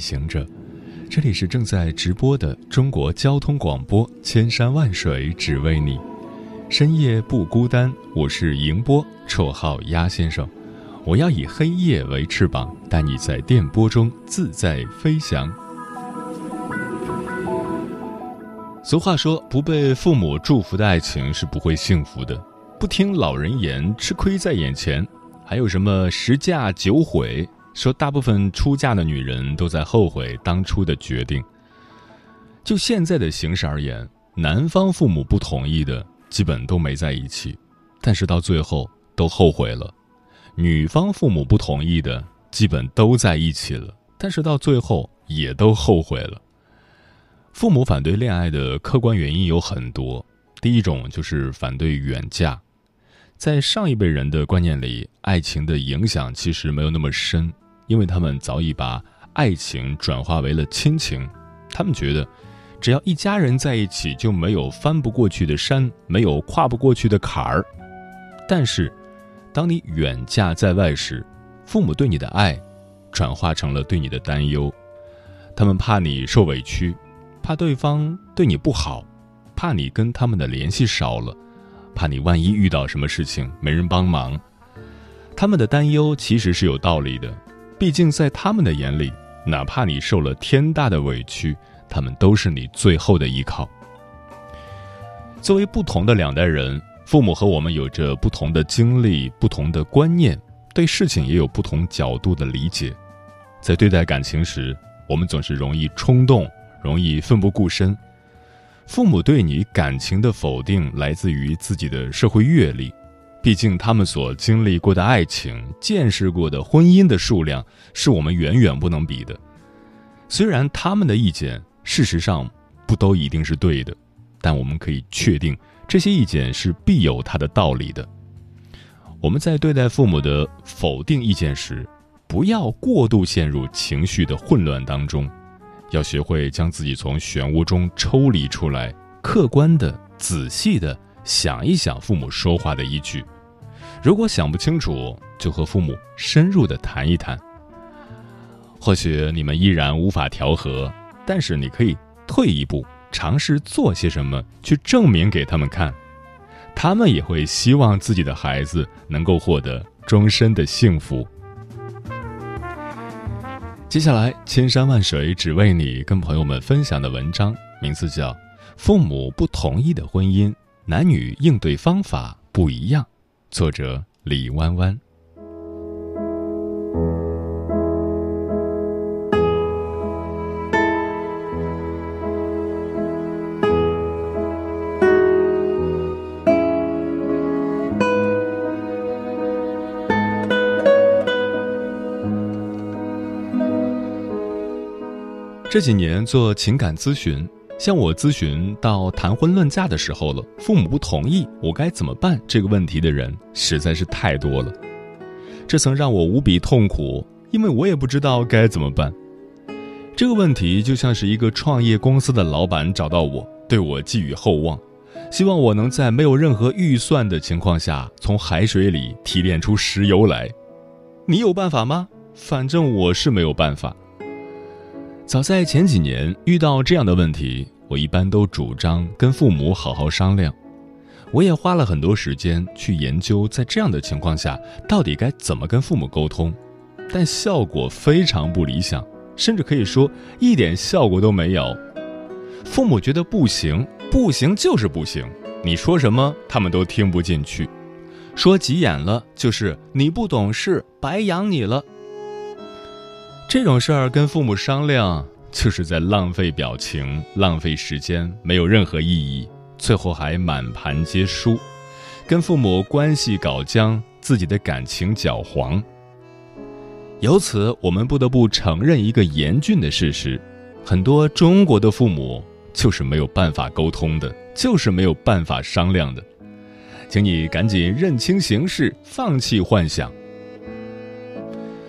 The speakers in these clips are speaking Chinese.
行者，这里是正在直播的中国交通广播，千山万水只为你，深夜不孤单。我是迎波，绰号鸭先生。我要以黑夜为翅膀，带你在电波中自在飞翔。俗话说，不被父母祝福的爱情是不会幸福的。不听老人言，吃亏在眼前。还有什么十嫁九悔？说大部分出嫁的女人都在后悔当初的决定。就现在的形势而言，男方父母不同意的基本都没在一起，但是到最后都后悔了；女方父母不同意的基本都在一起了，但是到最后也都后悔了。父母反对恋爱的客观原因有很多，第一种就是反对远嫁，在上一辈人的观念里，爱情的影响其实没有那么深。因为他们早已把爱情转化为了亲情，他们觉得，只要一家人在一起，就没有翻不过去的山，没有跨不过去的坎儿。但是，当你远嫁在外时，父母对你的爱，转化成了对你的担忧。他们怕你受委屈，怕对方对你不好，怕你跟他们的联系少了，怕你万一遇到什么事情没人帮忙。他们的担忧其实是有道理的。毕竟，在他们的眼里，哪怕你受了天大的委屈，他们都是你最后的依靠。作为不同的两代人，父母和我们有着不同的经历、不同的观念，对事情也有不同角度的理解。在对待感情时，我们总是容易冲动，容易奋不顾身。父母对你感情的否定，来自于自己的社会阅历。毕竟，他们所经历过的爱情、见识过的婚姻的数量，是我们远远不能比的。虽然他们的意见事实上不都一定是对的，但我们可以确定，这些意见是必有它的道理的。我们在对待父母的否定意见时，不要过度陷入情绪的混乱当中，要学会将自己从漩涡中抽离出来，客观的、仔细的。想一想父母说话的依据，如果想不清楚，就和父母深入的谈一谈。或许你们依然无法调和，但是你可以退一步，尝试做些什么去证明给他们看，他们也会希望自己的孩子能够获得终身的幸福。接下来，千山万水只为你，跟朋友们分享的文章名字叫《父母不同意的婚姻》。男女应对方法不一样，作者李弯弯。这几年做情感咨询。向我咨询到谈婚论嫁的时候了，父母不同意，我该怎么办？这个问题的人实在是太多了，这曾让我无比痛苦，因为我也不知道该怎么办。这个问题就像是一个创业公司的老板找到我，对我寄予厚望，希望我能在没有任何预算的情况下，从海水里提炼出石油来。你有办法吗？反正我是没有办法。早在前几年遇到这样的问题，我一般都主张跟父母好好商量。我也花了很多时间去研究，在这样的情况下到底该怎么跟父母沟通，但效果非常不理想，甚至可以说一点效果都没有。父母觉得不行，不行就是不行，你说什么他们都听不进去，说急眼了就是你不懂事，白养你了。这种事儿跟父母商量，就是在浪费表情、浪费时间，没有任何意义，最后还满盘皆输。跟父母关系搞僵，自己的感情搅黄。由此，我们不得不承认一个严峻的事实：很多中国的父母就是没有办法沟通的，就是没有办法商量的。请你赶紧认清形势，放弃幻想。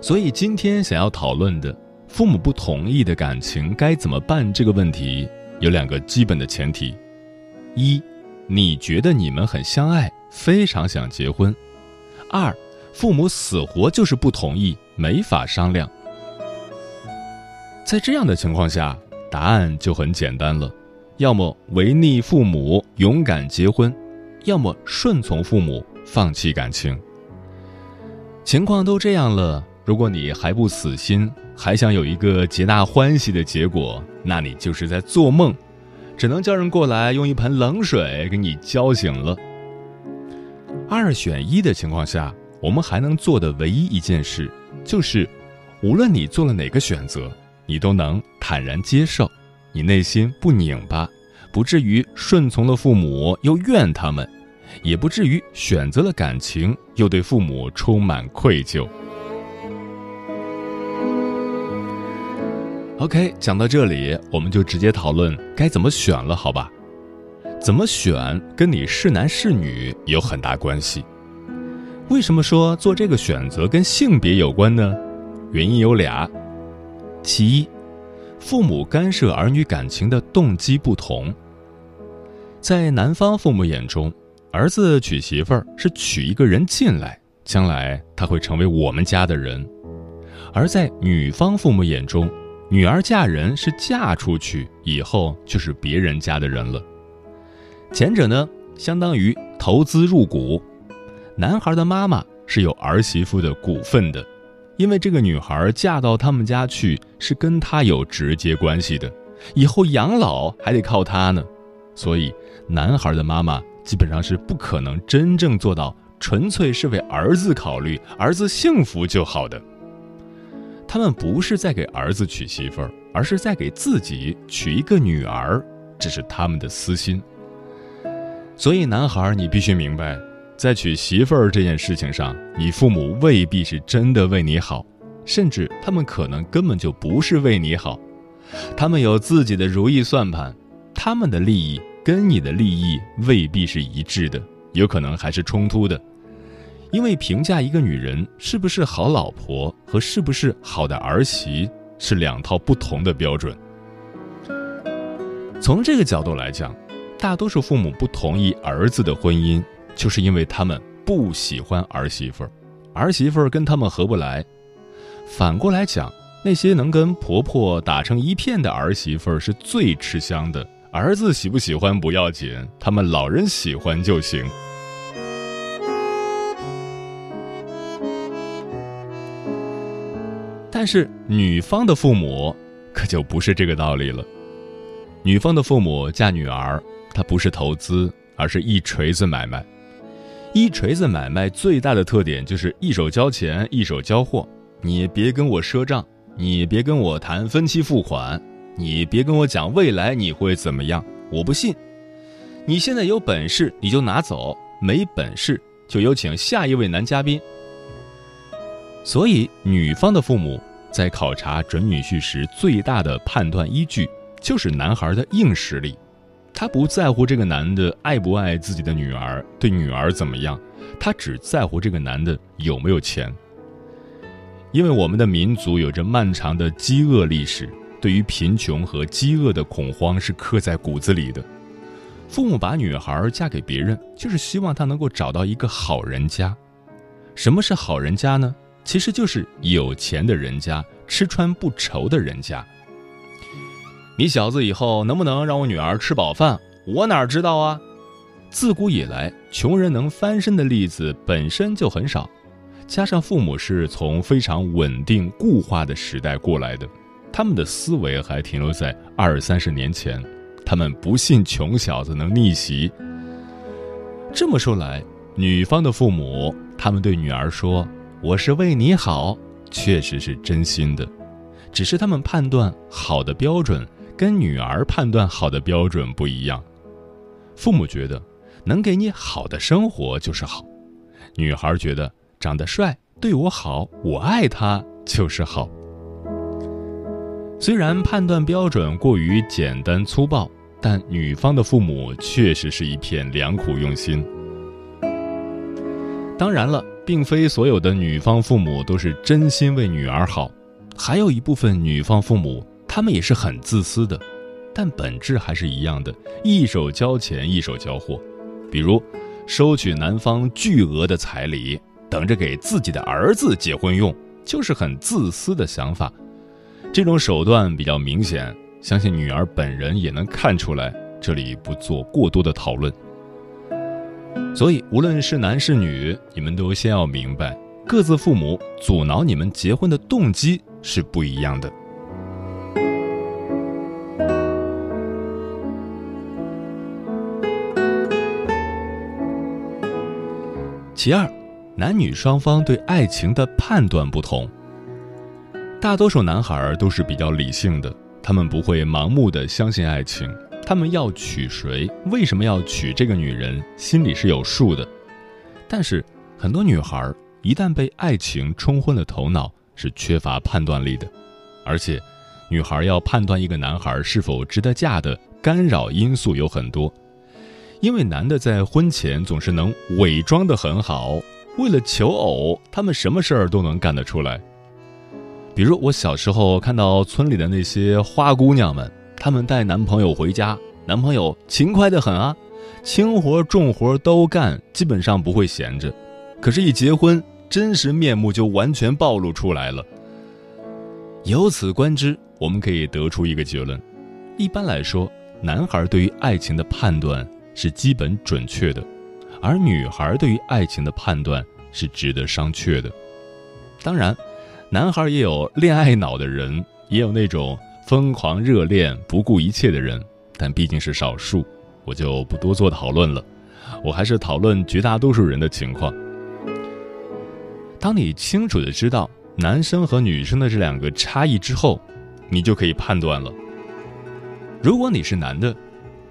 所以，今天想要讨论的，父母不同意的感情该怎么办这个问题，有两个基本的前提：一，你觉得你们很相爱，非常想结婚；二，父母死活就是不同意。没法商量，在这样的情况下，答案就很简单了：要么违逆父母，勇敢结婚；要么顺从父母，放弃感情。情况都这样了，如果你还不死心，还想有一个皆大欢喜的结果，那你就是在做梦，只能叫人过来用一盆冷水给你浇醒了。二选一的情况下，我们还能做的唯一一件事。就是，无论你做了哪个选择，你都能坦然接受，你内心不拧巴，不至于顺从了父母又怨他们，也不至于选择了感情又对父母充满愧疚。OK，讲到这里，我们就直接讨论该怎么选了，好吧？怎么选跟你是男是女有很大关系。为什么说做这个选择跟性别有关呢？原因有俩。其一，父母干涉儿女感情的动机不同。在男方父母眼中，儿子娶媳妇儿是娶一个人进来，将来他会成为我们家的人；而在女方父母眼中，女儿嫁人是嫁出去以后就是别人家的人了。前者呢，相当于投资入股。男孩的妈妈是有儿媳妇的股份的，因为这个女孩嫁到他们家去是跟他有直接关系的，以后养老还得靠他呢，所以男孩的妈妈基本上是不可能真正做到纯粹是为儿子考虑，儿子幸福就好的。他们不是在给儿子娶媳妇儿，而是在给自己娶一个女儿，这是他们的私心。所以男孩，你必须明白。在娶媳妇儿这件事情上，你父母未必是真的为你好，甚至他们可能根本就不是为你好，他们有自己的如意算盘，他们的利益跟你的利益未必是一致的，有可能还是冲突的。因为评价一个女人是不是好老婆和是不是好的儿媳是两套不同的标准。从这个角度来讲，大多数父母不同意儿子的婚姻。就是因为他们不喜欢儿媳妇儿，儿媳妇儿跟他们合不来。反过来讲，那些能跟婆婆打成一片的儿媳妇儿是最吃香的。儿子喜不喜欢不要紧，他们老人喜欢就行。但是女方的父母可就不是这个道理了。女方的父母嫁女儿，她不是投资，而是一锤子买卖。一锤子买卖最大的特点就是一手交钱，一手交货。你别跟我赊账，你别跟我谈分期付款，你别跟我讲未来你会怎么样，我不信。你现在有本事你就拿走，没本事就有请下一位男嘉宾。所以，女方的父母在考察准女婿时，最大的判断依据就是男孩的硬实力。他不在乎这个男的爱不爱自己的女儿，对女儿怎么样，他只在乎这个男的有没有钱。因为我们的民族有着漫长的饥饿历史，对于贫穷和饥饿的恐慌是刻在骨子里的。父母把女孩嫁给别人，就是希望她能够找到一个好人家。什么是好人家呢？其实就是有钱的人家，吃穿不愁的人家。你小子以后能不能让我女儿吃饱饭？我哪知道啊！自古以来，穷人能翻身的例子本身就很少，加上父母是从非常稳定固化的时代过来的，他们的思维还停留在二三十年前，他们不信穷小子能逆袭。这么说来，女方的父母，他们对女儿说：“我是为你好”，确实是真心的，只是他们判断好的标准。跟女儿判断好的标准不一样，父母觉得能给你好的生活就是好，女孩觉得长得帅，对我好，我爱他就是好。虽然判断标准过于简单粗暴，但女方的父母确实是一片良苦用心。当然了，并非所有的女方父母都是真心为女儿好，还有一部分女方父母，他们也是很自私的，但本质还是一样的，一手交钱一手交货，比如收取男方巨额的彩礼，等着给自己的儿子结婚用，就是很自私的想法。这种手段比较明显，相信女儿本人也能看出来。这里不做过多的讨论。所以，无论是男是女，你们都先要明白，各自父母阻挠你们结婚的动机是不一样的。其二，男女双方对爱情的判断不同。大多数男孩都是比较理性的，他们不会盲目的相信爱情。他们要娶谁，为什么要娶这个女人，心里是有数的。但是很多女孩一旦被爱情冲昏了头脑，是缺乏判断力的。而且，女孩要判断一个男孩是否值得嫁的干扰因素有很多，因为男的在婚前总是能伪装的很好，为了求偶，他们什么事儿都能干得出来。比如我小时候看到村里的那些花姑娘们，她们带男朋友回家，男朋友勤快的很啊，轻活重活都干，基本上不会闲着。可是，一结婚，真实面目就完全暴露出来了。由此观之，我们可以得出一个结论：一般来说，男孩对于爱情的判断是基本准确的，而女孩对于爱情的判断是值得商榷的。当然。男孩也有恋爱脑的人，也有那种疯狂热恋、不顾一切的人，但毕竟是少数，我就不多做讨论了。我还是讨论绝大多数人的情况。当你清楚的知道男生和女生的这两个差异之后，你就可以判断了。如果你是男的，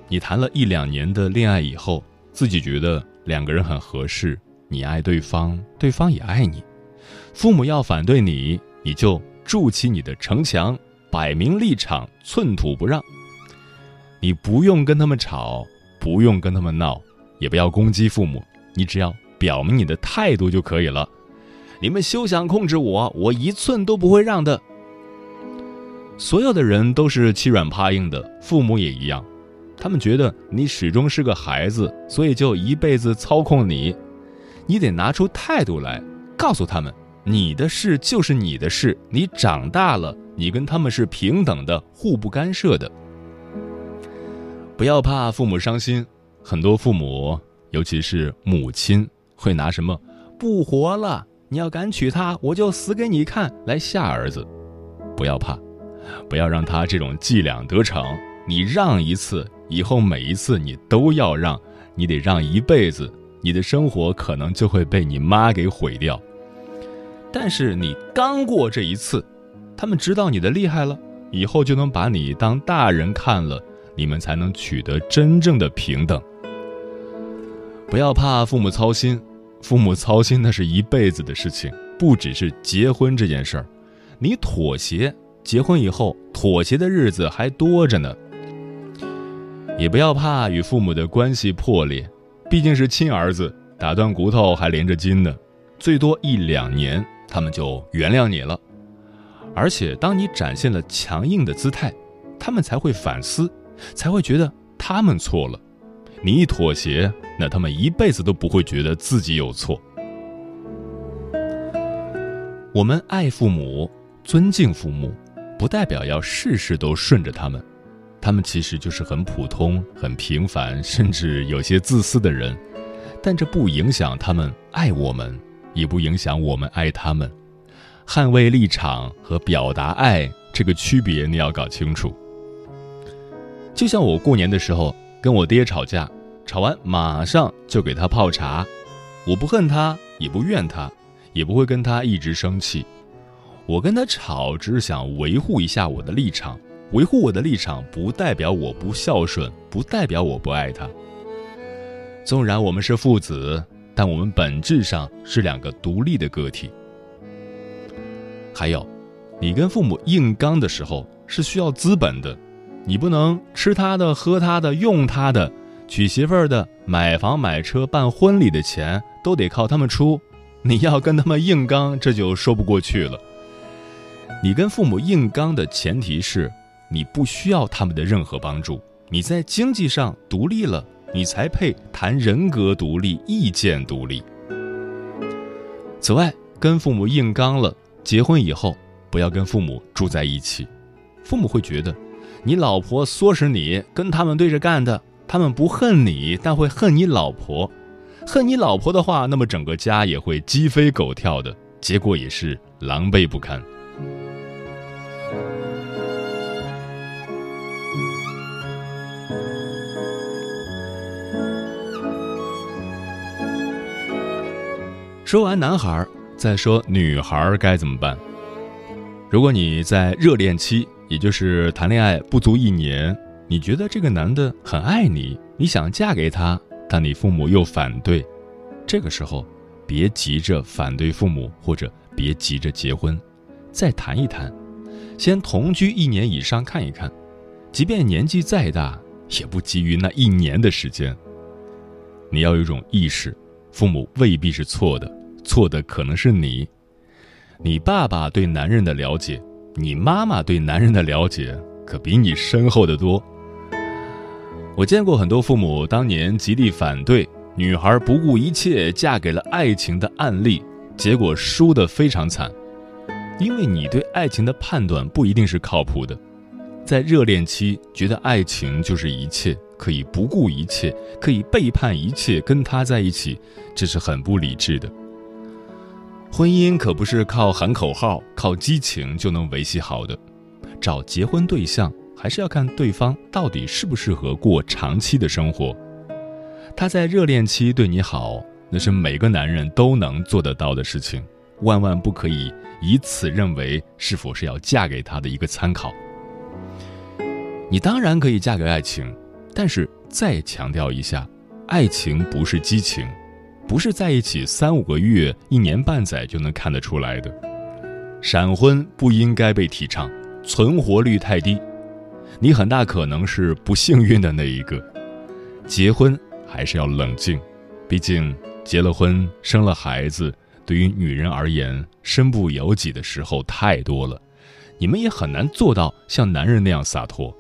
你谈了一两年的恋爱以后，自己觉得两个人很合适，你爱对方，对方也爱你。父母要反对你，你就筑起你的城墙，摆明立场，寸土不让。你不用跟他们吵，不用跟他们闹，也不要攻击父母，你只要表明你的态度就可以了。你们休想控制我，我一寸都不会让的。所有的人都是欺软怕硬的，父母也一样，他们觉得你始终是个孩子，所以就一辈子操控你。你得拿出态度来，告诉他们。你的事就是你的事，你长大了，你跟他们是平等的，互不干涉的。不要怕父母伤心，很多父母，尤其是母亲，会拿什么“不活了，你要敢娶她，我就死给你看”来吓儿子。不要怕，不要让他这种伎俩得逞。你让一次，以后每一次你都要让，你得让一辈子，你的生活可能就会被你妈给毁掉。但是你刚过这一次，他们知道你的厉害了，以后就能把你当大人看了，你们才能取得真正的平等。不要怕父母操心，父母操心那是一辈子的事情，不只是结婚这件事儿。你妥协，结婚以后妥协的日子还多着呢。也不要怕与父母的关系破裂，毕竟是亲儿子，打断骨头还连着筋呢，最多一两年。他们就原谅你了，而且当你展现了强硬的姿态，他们才会反思，才会觉得他们错了。你一妥协，那他们一辈子都不会觉得自己有错。我们爱父母、尊敬父母，不代表要事事都顺着他们，他们其实就是很普通、很平凡，甚至有些自私的人，但这不影响他们爱我们。也不影响我们爱他们，捍卫立场和表达爱这个区别你要搞清楚。就像我过年的时候跟我爹吵架，吵完马上就给他泡茶，我不恨他，也不怨他，也不会跟他一直生气。我跟他吵，只是想维护一下我的立场，维护我的立场不代表我不孝顺，不代表我不爱他。纵然我们是父子。但我们本质上是两个独立的个体。还有，你跟父母硬刚的时候是需要资本的，你不能吃他的、喝他的、用他的，娶媳妇儿的、买房买车、办婚礼的钱都得靠他们出，你要跟他们硬刚，这就说不过去了。你跟父母硬刚的前提是，你不需要他们的任何帮助，你在经济上独立了，你才配谈人格独立、意见独立。此外，跟父母硬刚了。结婚以后，不要跟父母住在一起，父母会觉得，你老婆唆使你跟他们对着干的。他们不恨你，但会恨你老婆。恨你老婆的话，那么整个家也会鸡飞狗跳的，结果也是狼狈不堪。说完男孩。再说女孩该怎么办？如果你在热恋期，也就是谈恋爱不足一年，你觉得这个男的很爱你，你想嫁给他，但你父母又反对，这个时候别急着反对父母，或者别急着结婚，再谈一谈，先同居一年以上看一看，即便年纪再大，也不急于那一年的时间。你要有一种意识，父母未必是错的。错的可能是你，你爸爸对男人的了解，你妈妈对男人的了解可比你深厚的多。我见过很多父母当年极力反对女孩不顾一切嫁给了爱情的案例，结果输得非常惨。因为你对爱情的判断不一定是靠谱的，在热恋期觉得爱情就是一切，可以不顾一切，可以背叛一切跟他在一起，这是很不理智的。婚姻可不是靠喊口号、靠激情就能维系好的，找结婚对象还是要看对方到底适不适合过长期的生活。他在热恋期对你好，那是每个男人都能做得到的事情，万万不可以以此认为是否是要嫁给他的一个参考。你当然可以嫁给爱情，但是再强调一下，爱情不是激情。不是在一起三五个月、一年半载就能看得出来的。闪婚不应该被提倡，存活率太低，你很大可能是不幸运的那一个。结婚还是要冷静，毕竟结了婚、生了孩子，对于女人而言，身不由己的时候太多了，你们也很难做到像男人那样洒脱。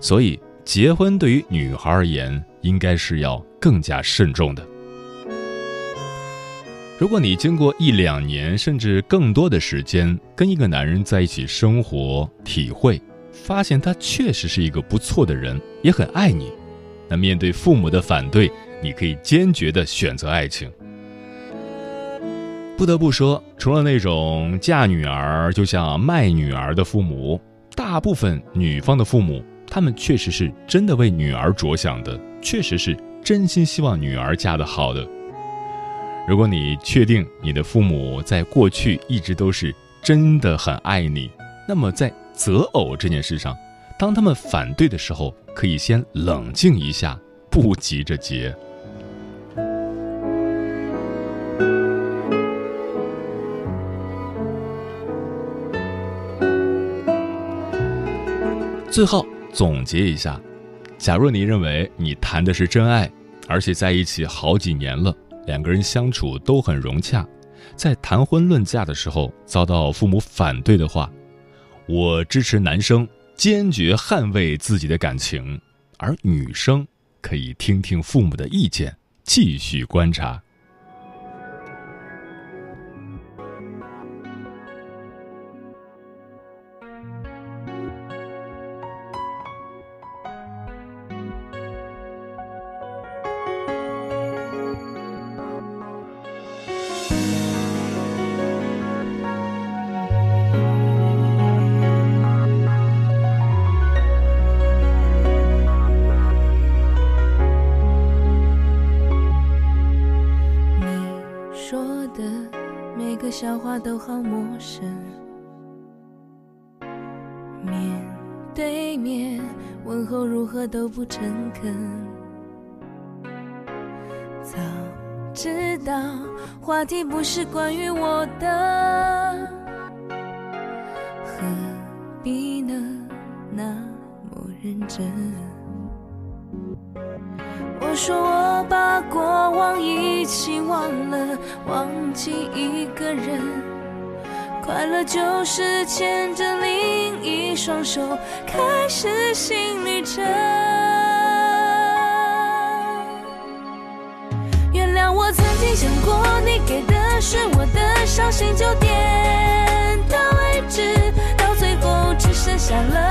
所以，结婚对于女孩而言，应该是要更加慎重的。如果你经过一两年甚至更多的时间跟一个男人在一起生活，体会发现他确实是一个不错的人，也很爱你，那面对父母的反对，你可以坚决的选择爱情。不得不说，除了那种嫁女儿就像卖女儿的父母，大部分女方的父母，他们确实是真的为女儿着想的，确实是真心希望女儿嫁得好的。如果你确定你的父母在过去一直都是真的很爱你，那么在择偶这件事上，当他们反对的时候，可以先冷静一下，不急着结。最后总结一下：假如你认为你谈的是真爱，而且在一起好几年了。两个人相处都很融洽，在谈婚论嫁的时候遭到父母反对的话，我支持男生坚决捍卫自己的感情，而女生可以听听父母的意见，继续观察。问候如何都不诚恳早知道话题不是关于我的何必呢？那么认真我说我把过往一起忘了忘记一个人快乐就是牵着另一双手开始新旅程。原谅我曾经想过你给的是我的伤心就点到为止到最后只剩下了